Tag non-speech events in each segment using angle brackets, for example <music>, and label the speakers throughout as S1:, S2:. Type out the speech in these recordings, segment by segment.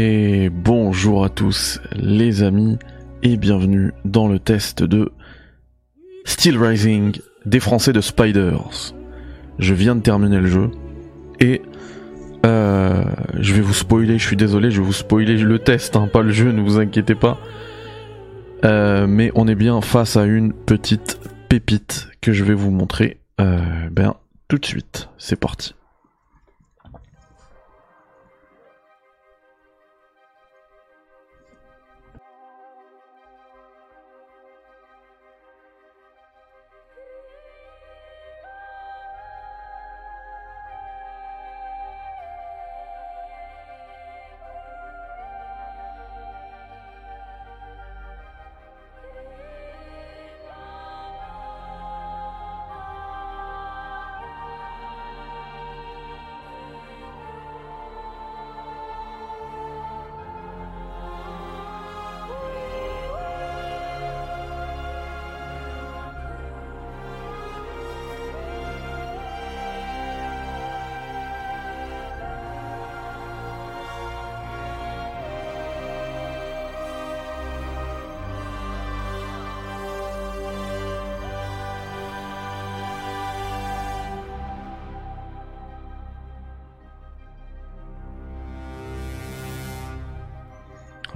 S1: Et bonjour à tous les amis et bienvenue dans le test de Steel Rising des Français de Spiders. Je viens de terminer le jeu et euh, je vais vous spoiler, je suis désolé, je vais vous spoiler le test, hein, pas le jeu, ne vous inquiétez pas. Euh, mais on est bien face à une petite pépite que je vais vous montrer euh, ben, tout de suite. C'est parti.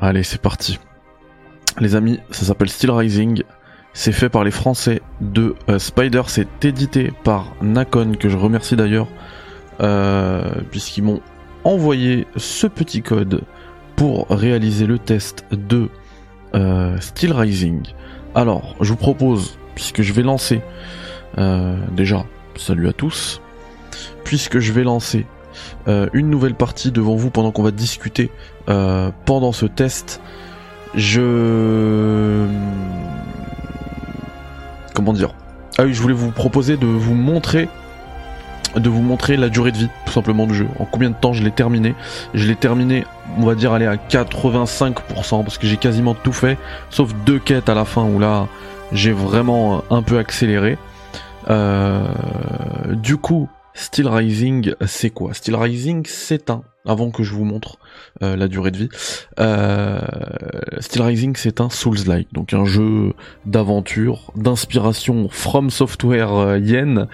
S1: Allez, c'est parti. Les amis, ça s'appelle Steel Rising. C'est fait par les Français de euh, Spider. C'est édité par Nakon, que je remercie d'ailleurs, euh, puisqu'ils m'ont envoyé ce petit code pour réaliser le test de euh, Steel Rising. Alors, je vous propose, puisque je vais lancer, déjà, salut à tous, puisque je vais lancer euh, une nouvelle partie devant vous pendant qu'on va discuter euh, pendant ce test. Je... Comment dire? Ah oui, je voulais vous proposer de vous montrer de vous montrer la durée de vie tout simplement du jeu. En combien de temps je l'ai terminé? Je l'ai terminé, on va dire aller à 85% parce que j'ai quasiment tout fait, sauf deux quêtes à la fin où là j'ai vraiment un peu accéléré. Euh, du coup, Steel Rising, c'est quoi? Steel Rising, c'est un, avant que je vous montre euh, la durée de vie, euh, Steel Rising, c'est un Souls-like, donc un jeu d'aventure, d'inspiration From Software euh, Yen.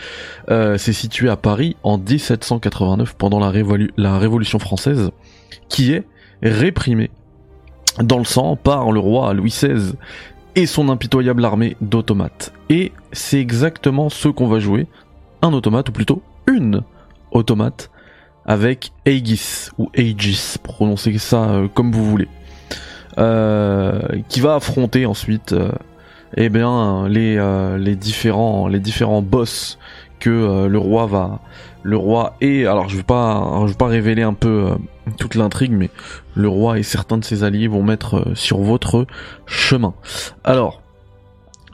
S1: c'est situé à Paris en 1789 pendant la, Révolution française, qui est réprimée dans le sang par le roi Louis XVI et son impitoyable armée d'automates. Et c'est exactement ce qu'on va jouer, un automate, ou plutôt une automate avec Aegis ou Aegis, prononcez ça euh, comme vous voulez, euh, qui va affronter ensuite euh, eh bien les, les différents les différents boss que le roi va le roi et alors je vais pas je vais pas révéler un peu toute l'intrigue mais le roi et certains de ses alliés vont mettre sur votre chemin. Alors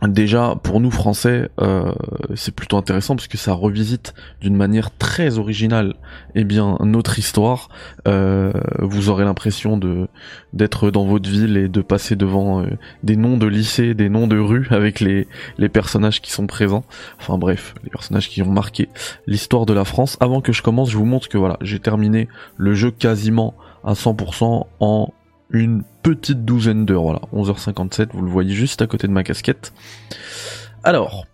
S1: Déjà, pour nous Français, euh, c'est plutôt intéressant parce que ça revisite d'une manière très originale, eh bien, notre histoire. Euh, vous aurez l'impression de d'être dans votre ville et de passer devant euh, des noms de lycées, des noms de rues avec les les personnages qui sont présents. Enfin bref, les personnages qui ont marqué l'histoire de la France. Avant que je commence, je vous montre que voilà, j'ai terminé le jeu quasiment à 100% en une petite douzaine d'heures, voilà, 11h57, vous le voyez juste à côté de ma casquette. Alors,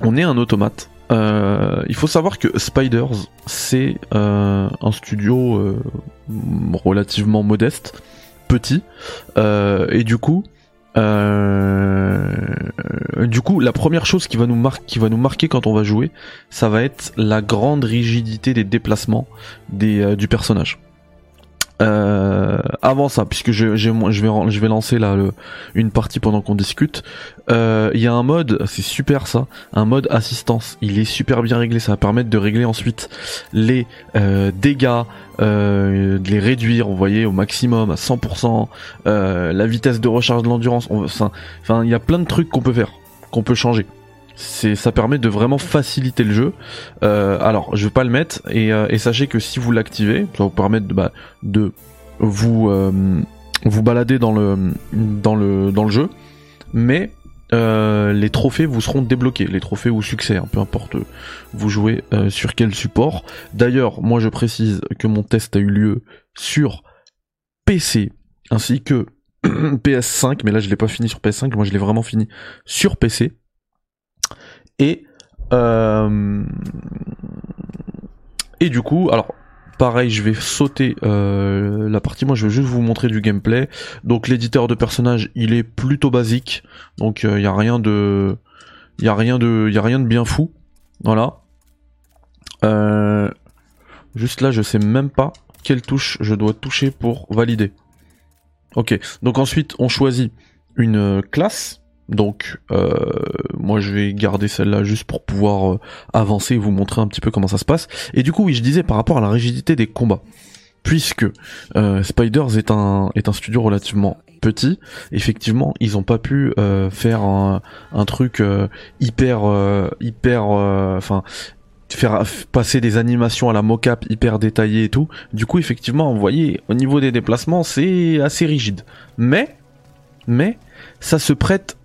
S1: on est un automate. Euh, il faut savoir que Spiders, c'est euh, un studio euh, relativement modeste, petit, et du coup, la première chose qui va nous marquer, quand on va jouer, ça va être la grande rigidité des déplacements du personnage. Euh, avant ça, puisque je, je, vais, je vais lancer là une partie pendant qu'on discute, euh, il y a un mode, c'est super ça, un mode assistance. Il est super bien réglé, ça va permettre de régler ensuite les euh, dégâts, de les réduire, vous voyez, au maximum, à 100%, la vitesse de recharge de l'endurance. Enfin, il y a plein de trucs qu'on peut faire, qu'on peut changer c'est ça permet de vraiment faciliter le jeu. Euh, alors, je vais pas le mettre et, euh, et sachez que si vous l'activez, ça va vous permettre de, bah, vous euh, vous balader dans le dans le dans le jeu, mais les trophées vous seront débloqués, les trophées ou succès, hein, peu importe vous jouez sur quel support. D'ailleurs, moi je précise que mon test a eu lieu sur PC ainsi que <clears throat> PS5, mais là je l'ai pas fini sur PS5, moi je l'ai vraiment fini sur PC. Et euh, et du coup, alors pareil, je vais sauter euh, la partie. Moi, je vais juste vous montrer du gameplay. Donc, l'éditeur de personnages, il est plutôt basique. Donc, il euh, y a rien de, il y a rien de, il y a rien de bien fou. Voilà. juste là, je sais même pas quelle touche je dois toucher pour valider. Ok. Donc ensuite, on choisit une classe. Donc, euh, moi, je vais garder celle-là juste pour pouvoir euh, avancer et vous montrer un petit peu comment ça se passe. Et du coup, oui, je disais par rapport à la rigidité des combats, puisque euh, Spiders est un est un studio relativement petit, effectivement, ils ont pas pu faire un, un truc hyper hyper, enfin faire passer des animations à la mocap hyper détaillées et tout. Du coup, effectivement, vous voyez, au niveau des déplacements, c'est assez rigide. Mais, mais, ça se prête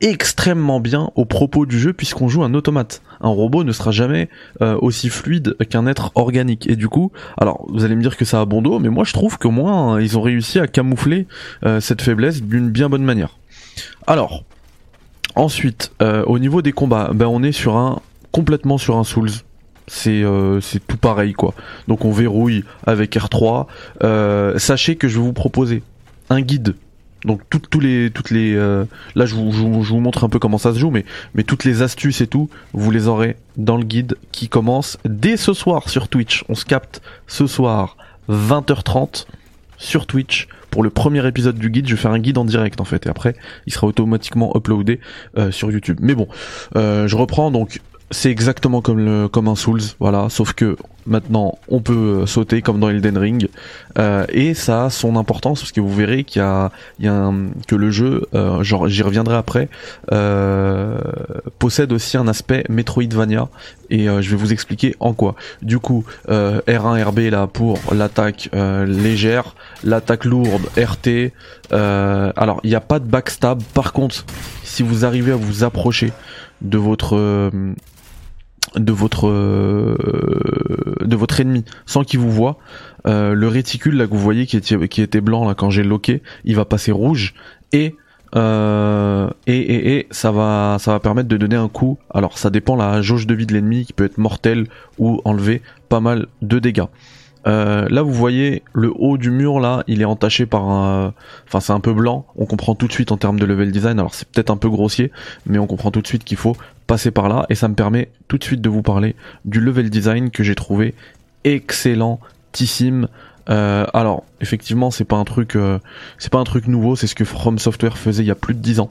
S1: extrêmement bien au propos du jeu puisqu'on joue un automate. Un robot ne sera jamais euh, aussi fluide qu'un être organique. Et du coup, alors vous allez me dire que ça a bon dos, mais moi je trouve qu'au moins ils ont réussi à camoufler euh, cette faiblesse d'une bien bonne manière. Alors, ensuite, euh, au niveau des combats, ben on est sur un complètement sur un Souls. C'est c'est tout pareil quoi. Donc on verrouille avec R3. sachez que je vais vous proposer un guide donc tous les toutes les euh, là je vous, je, vous, montre un peu comment ça se joue mais mais toutes les astuces et tout vous les aurez dans le guide qui commence dès ce soir sur Twitch. On se capte ce soir 20h30 sur Twitch. Pour le premier épisode du guide je vais faire un guide en direct en fait et après il sera automatiquement uploadé euh, sur YouTube. Mais bon euh, je reprends donc c'est exactement comme le comme un Souls, voilà, sauf que maintenant on peut euh, sauter comme dans Elden Ring euh, et ça a son importance parce que vous verrez qu'il y a, il y a un, que le jeu, euh, genre j'y reviendrai après, euh, possède aussi un aspect Metroidvania et euh, je vais vous expliquer en quoi. Du coup, R1 RB là pour l'attaque légère, l'attaque lourde RT. alors il n'y a pas de backstab. Par contre, si vous arrivez à vous approcher de votre de votre euh, de votre ennemi sans qu'il vous voit euh, le réticule là que vous voyez qui était qui était blanc là quand j'ai loqué il va passer rouge et euh, et, et, et, ça va ça va permettre de donner un coup. Alors ça dépend la jauge de vie de l'ennemi qui peut être mortel ou enlever pas mal de dégâts euh, là, vous voyez le haut du mur là, il est entaché par un, enfin c'est un peu blanc. On comprend tout de suite en termes de level design. Alors c'est peut-être un peu grossier, mais on comprend tout de suite qu'il faut passer par là et ça me permet tout de suite de vous parler du level design que j'ai trouvé excellentissime. Euh, alors effectivement, c'est pas un truc, euh, c'est pas un truc nouveau. C'est ce que From Software faisait il y a plus de 10 ans,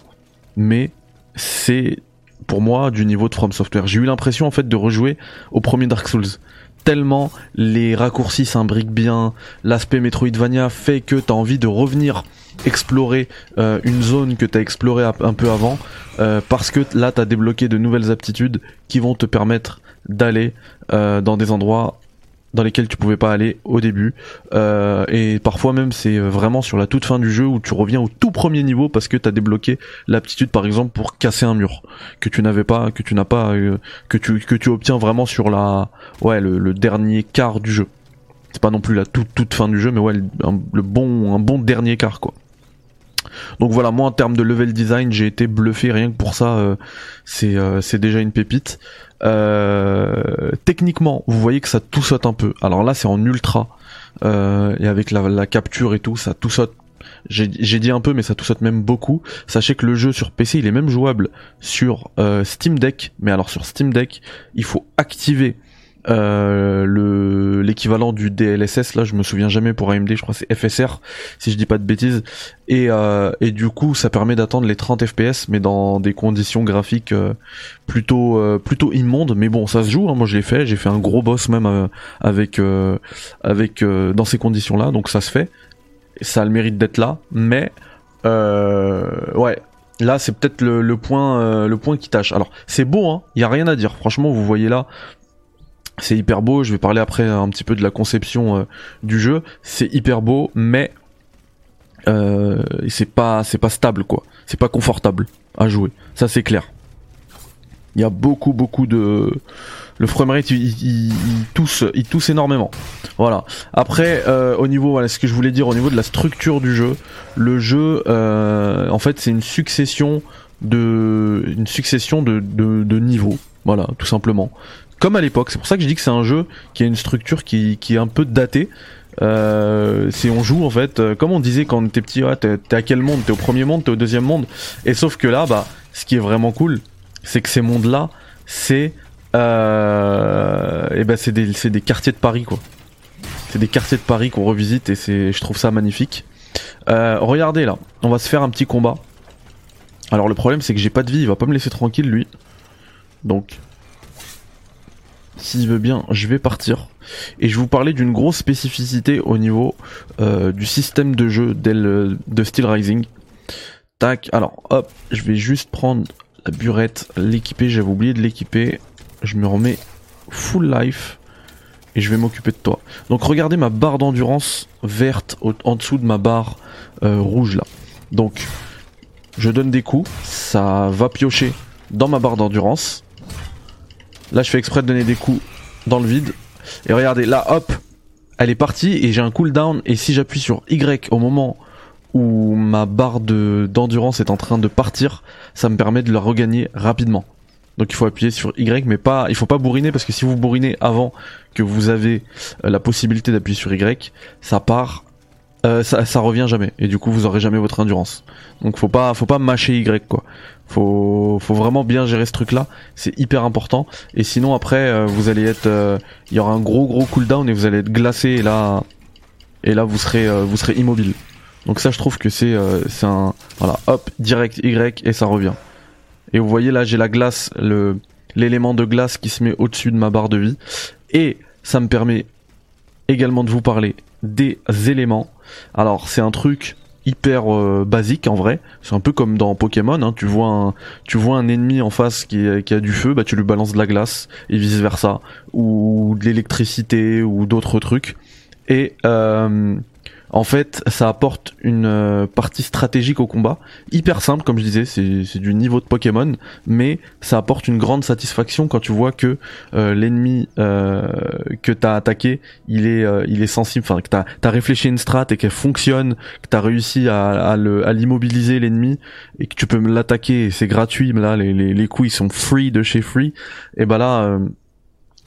S1: mais c'est pour moi du niveau de From Software. J'ai eu l'impression en fait de rejouer au premier Dark Souls tellement les raccourcis s'imbriquent bien, l'aspect Metroidvania fait que t'as envie de revenir explorer euh, une zone que t'as explorée un peu avant, euh, parce que là t'as débloqué de nouvelles aptitudes qui vont te permettre d'aller euh, dans des endroits dans lesquels tu pouvais pas aller au début. Euh, et parfois même c'est euh, vraiment sur la toute fin du jeu où tu reviens au tout premier niveau parce que tu as débloqué l'aptitude par exemple pour casser un mur que tu n'avais pas que tu n'as pas euh, que tu que tu obtiens vraiment sur la ouais le, dernier quart du jeu. C'est pas non plus la toute toute fin du jeu mais ouais le, bon un bon dernier quart quoi donc voilà, moi en termes de level design, j'ai été bluffé rien que pour ça. c'est c'est déjà une pépite. Euh, techniquement, vous voyez que ça tout saute un peu. Alors là, c'est en ultra euh, et avec la, capture et tout, ça tout saute. J'ai dit un peu, mais ça tout saute même beaucoup. Sachez que le jeu sur PC, il est même jouable sur euh, Steam Deck. Mais alors sur Steam Deck, il faut activer euh, le l'équivalent du DLSS là je me souviens jamais pour AMD je crois c'est FSR si je dis pas de bêtises et euh, et du coup ça permet d'attendre les 30 FPS mais dans des conditions graphiques euh, plutôt euh, plutôt immondes mais bon ça se joue hein. moi je l'ai fait j'ai fait un gros boss même euh, avec avec dans ces conditions là donc ça se fait ça a le mérite d'être là mais ouais Là, c'est peut-être le, le, point, le point qui tâche. Alors, c'est beau, hein. Il y a rien à dire. Franchement, vous voyez là, c'est hyper beau, je vais parler après un petit peu de la conception euh, du jeu. C'est hyper beau, mais euh, c'est pas c'est pas stable quoi. C'est pas confortable à jouer. Ça c'est clair. Il y a beaucoup beaucoup de le framerate il, il, il, tousse, il tousse énormément. Voilà. Après, euh, au niveau, voilà, ce que je voulais dire au niveau de la structure du jeu, le jeu, en fait, c'est une succession de, une succession de niveaux. Voilà, tout simplement. Comme à l'époque. C'est pour ça que je dis que c'est un jeu qui a une structure qui, est un peu datée. Euh, c'est on joue en fait, euh, comme on disait quand on était petit, ouais, t'es, à quel monde? T'es au premier monde, t'es au deuxième monde? Et sauf que là, bah, ce qui est vraiment cool, c'est que ces mondes-là, c'est euh, et ben des, c'est des quartiers de Paris quoi. C'est des quartiers de Paris qu'on revisite et c'est, je trouve ça magnifique. Euh, regardez là, on va se faire un petit combat. Alors le problème c'est que j'ai pas de vie, il va pas me laisser tranquille lui. Donc, s'il veut bien, je vais partir. Et je vous parler d'une grosse spécificité au niveau euh, du système de jeu de Steel Rising. Tac, alors hop, je vais juste prendre la burette, l'équiper, j'avais oublié de l'équiper. Je me remets full life et je vais m'occuper de toi. Donc regardez ma barre d'endurance verte en dessous de ma barre euh, rouge là. Donc je donne des coups, ça va piocher dans ma barre d'endurance. Là je fais exprès de donner des coups dans le vide. Et regardez, là hop, elle est partie et j'ai un cooldown et si j'appuie sur Y au moment où ma barre de d'endurance est en train de partir, ça me permet de la regagner rapidement. Donc il faut appuyer sur Y, mais pas, il faut pas bourriner parce que si vous bourrinez avant que vous avez euh, la possibilité d'appuyer sur Y, ça part, euh, ça, ça revient jamais et du coup vous aurez jamais votre endurance. Donc faut pas, faut pas mâcher Y quoi. Faut, faut vraiment bien gérer ce truc là, c'est hyper important. Et sinon après euh, vous allez être, euh, il y aura un gros gros cooldown et vous allez être glacé et là, et là vous serez, euh, vous serez immobile. Donc ça je trouve que c'est c'est un voilà hop direct Y et ça revient. Et vous voyez là j'ai la glace le l'élément de glace qui se met au-dessus de ma barre de vie et ça me permet également de vous parler des éléments. Alors c'est un truc hyper euh, basique en vrai. C'est un peu comme dans Pokémon. Hein. Tu vois un, tu vois un ennemi en face qui, qui, a du feu, bah tu lui balances de la glace et vice versa, ou de l'électricité ou d'autres trucs. Et euh, en fait, ça apporte une euh, partie stratégique au combat, hyper simple comme je disais, c'est du niveau de Pokémon, mais ça apporte une grande satisfaction quand tu vois que euh, l'ennemi euh, que t'as attaqué, il est euh, il est sensible, enfin que t'as as réfléchi une strat et qu'elle fonctionne, que t'as réussi à, à l'immobiliser l'ennemi et que tu peux l'attaquer, c'est gratuit, là les, les, coups ils sont free de chez free, et bah là euh,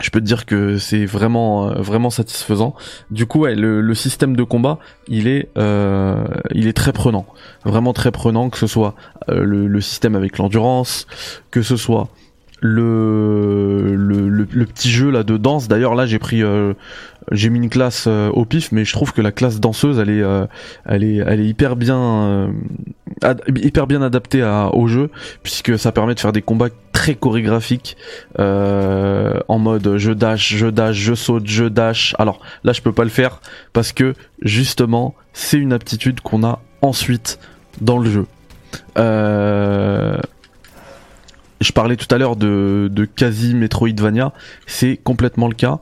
S1: je peux te dire que c'est vraiment euh, vraiment satisfaisant. Du coup, ouais, le, le, système de combat, il est euh, il est très prenant, vraiment très prenant, que ce soit euh, le, le, système avec l'endurance, que ce soit le, le, le, petit jeu là de danse. D'ailleurs là j'ai pris euh, j'ai mis une classe euh, au pif, mais je trouve que la classe danseuse elle est euh, elle est elle est hyper bien hyper bien adaptée à, au jeu puisque ça permet de faire des combats très chorégraphiques en mode je dash, je dash, je saute, je dash. Alors là je peux pas le faire parce que justement c'est une aptitude qu'on a ensuite dans le jeu. Euh, je parlais tout à l'heure de, de quasi Metroidvania, c'est complètement le cas.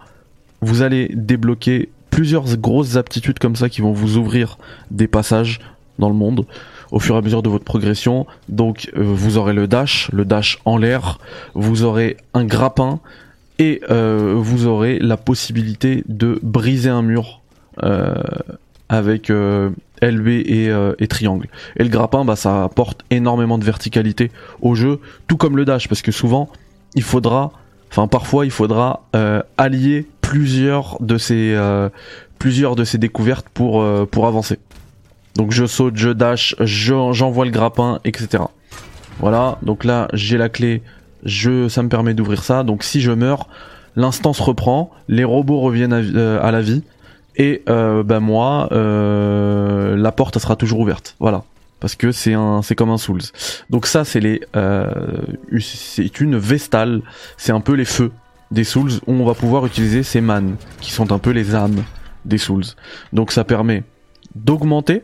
S1: Vous allez débloquer plusieurs grosses aptitudes comme ça qui vont vous ouvrir des passages dans le monde au fur et à mesure de votre progression. Donc euh, vous aurez le dash, le dash en l'air, vous aurez un grappin et euh, vous aurez la possibilité de briser un mur euh, avec LB et, et, triangle. Et le grappin, bah, ça apporte énormément de verticalité au jeu, tout comme le dash, parce que souvent, il faudra, enfin parfois, il faudra allier plusieurs de ces, plusieurs de ces découvertes pour, pour avancer. Donc je saute, je dash, j'envoie le grappin, etc. Voilà, donc là j'ai la clé, ça me permet d'ouvrir ça. Donc si je meurs, l'instance reprend, les robots reviennent à, à la vie, et euh, ben moi euh, la porte sera toujours ouverte. Voilà. Parce que c'est comme un Souls. Donc ça c'est les euh, c'est une vestale. C'est un peu les feux des Souls où on va pouvoir utiliser ces man qui sont un peu les âmes des Souls. Donc ça permet d'augmenter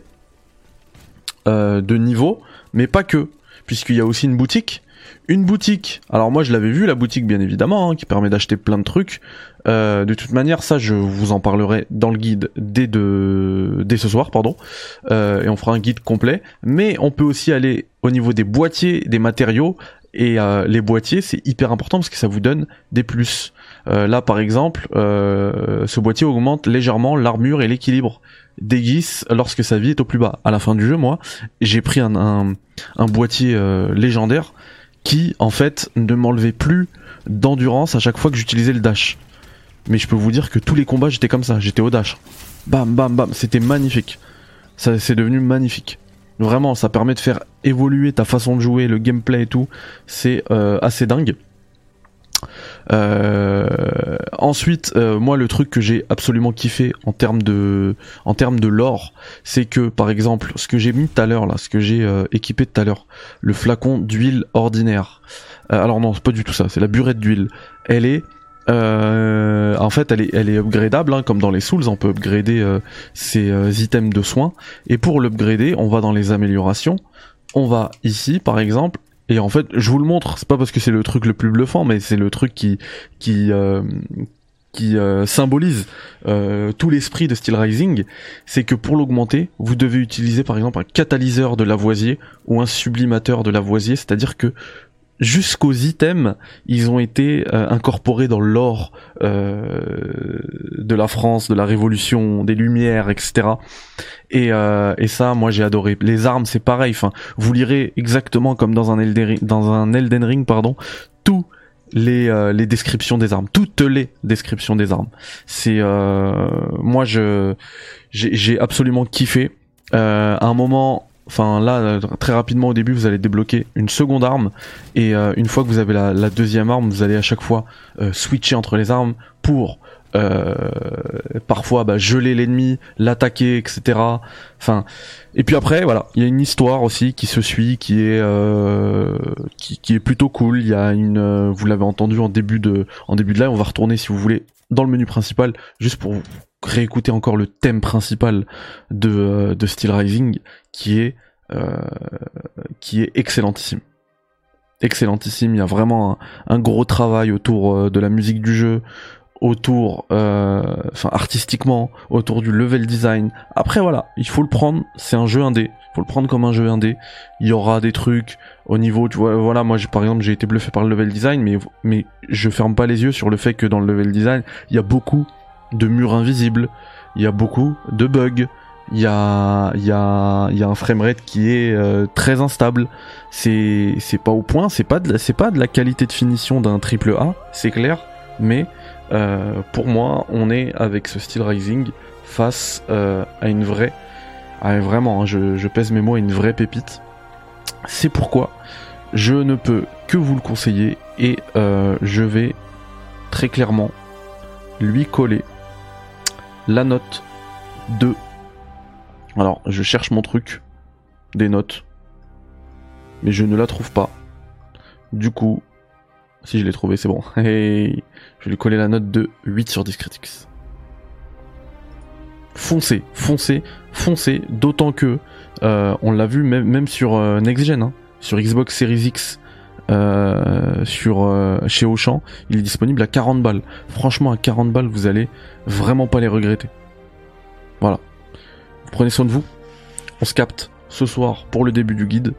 S1: euh, de niveau mais pas que puisqu'il y a aussi une boutique une boutique. Alors moi je l'avais vu la boutique bien évidemment, hein, qui permet d'acheter plein de trucs. Euh, de toute manière, ça je vous en parlerai dans le guide dès de dès ce soir, pardon. Euh, et on fera un guide complet. Mais on peut aussi aller au niveau des boîtiers, des matériaux. Et les boîtiers, c'est hyper important parce que ça vous donne des plus. là par exemple, ce boîtier augmente légèrement l'armure et l'équilibre d'Aegis lorsque sa vie est au plus bas. À la fin du jeu, moi, j'ai pris un, un, boîtier légendaire qui en fait ne m'enlevait plus d'endurance à chaque fois que j'utilisais le dash. Mais je peux vous dire que tous les combats j'étais comme ça, j'étais au dash. Bam bam bam, c'était magnifique. Ça c'est devenu magnifique. Vraiment, ça permet de faire évoluer ta façon de jouer, le gameplay et tout. C'est euh, assez dingue. Euh, ensuite, euh, moi, le truc que j'ai absolument kiffé en termes de, en termes de lore, c'est que, par exemple, ce que j'ai mis tout à l'heure là, ce que j'ai équipé tout à l'heure, le flacon d'huile ordinaire. alors non, c'est pas du tout ça. C'est la burette d'huile. Elle est euh, en fait, elle est, elle est upgradable, hein, comme dans les Souls, on peut upgrader euh, ses euh, items de soins. Et pour l'upgrader, on va dans les améliorations. On va ici, par exemple, et en fait, je vous le montre. C'est pas parce que c'est le truc le plus bluffant, mais c'est le truc qui qui qui symbolise tout l'esprit de Steel Rising. C'est que pour l'augmenter, vous devez utiliser par exemple un catalyseur de Lavoisier ou un sublimateur de Lavoisier, c'est-à-dire que jusqu'aux items, ils ont été euh, incorporés dans l'or euh, de la France, de la Révolution, des Lumières, etc. Et, euh, et ça, moi, j'ai adoré. Les armes, c'est pareil. Enfin, vous lirez exactement comme dans un Elden Ring, dans un Elden Ring, pardon, tous les, les descriptions des armes, toutes les descriptions des armes. C'est moi, je j'ai absolument kiffé. à un moment, Enfin là, euh, très rapidement au début, vous allez débloquer une seconde arme et euh, une fois que vous avez la, deuxième arme, vous allez à chaque fois euh, switcher entre les armes pour parfois bah, geler l'ennemi, l'attaquer, etc. Enfin, et puis après, voilà, il y a une histoire aussi qui se suit, qui est qui, est plutôt cool. Il y a une, vous l'avez entendu en début de en début de live, on va retourner si vous voulez dans le menu principal juste pour réécouter encore le thème principal de, de Steel Rising qui est euh, qui est excellentissime. Excellentissime. Il y a vraiment un, gros travail autour euh, de la musique du jeu autour euh, enfin artistiquement autour du level design. Après voilà il faut le prendre. C'est un jeu indé. Il faut le prendre comme un jeu indé. Il y aura des trucs au niveau tu vois voilà moi par exemple j'ai été bluffé par le level design mais mais je ferme pas les yeux sur le fait que dans le level design il y a beaucoup de murs invisibles. Il y a beaucoup de bugs. Il y a un framerate qui est euh, très instable. C'est pas au point c'est pas de c'est pas de la qualité de finition d'un triple A c'est clair. Mais euh, pour moi on est avec ce style rising face euh, à une vraie à vraiment hein, je, je pèse mes mots à une vraie pépite. C'est pourquoi je ne peux que vous le conseiller et je vais très clairement lui coller la note de alors, je cherche mon truc, des notes, mais je ne la trouve pas. Du coup, si je l'ai trouvé, c'est bon. <laughs> Hey, je vais lui coller la note de 8 sur 10 critiques. Foncez, foncez, foncez, d'autant que euh, on l'a vu même, sur euh, hein, sur Xbox Series X, euh, sur chez Auchan, il est disponible à 40 balles. Franchement, à 40 balles, vous allez vraiment pas les regretter. Voilà. Prenez soin de vous. On se capte ce soir pour le début du guide.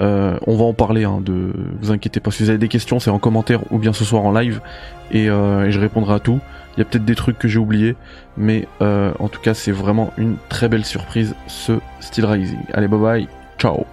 S1: Euh, on va en parler, hein, de vous inquiétez pas. Si vous avez des questions, c'est en commentaire ou bien ce soir en live et, euh, je répondrai à tout. Il y a peut-être des trucs que j'ai oubliés, mais euh, en tout cas, c'est vraiment une très belle surprise ce Steel Rising. Allez, bye bye, ciao.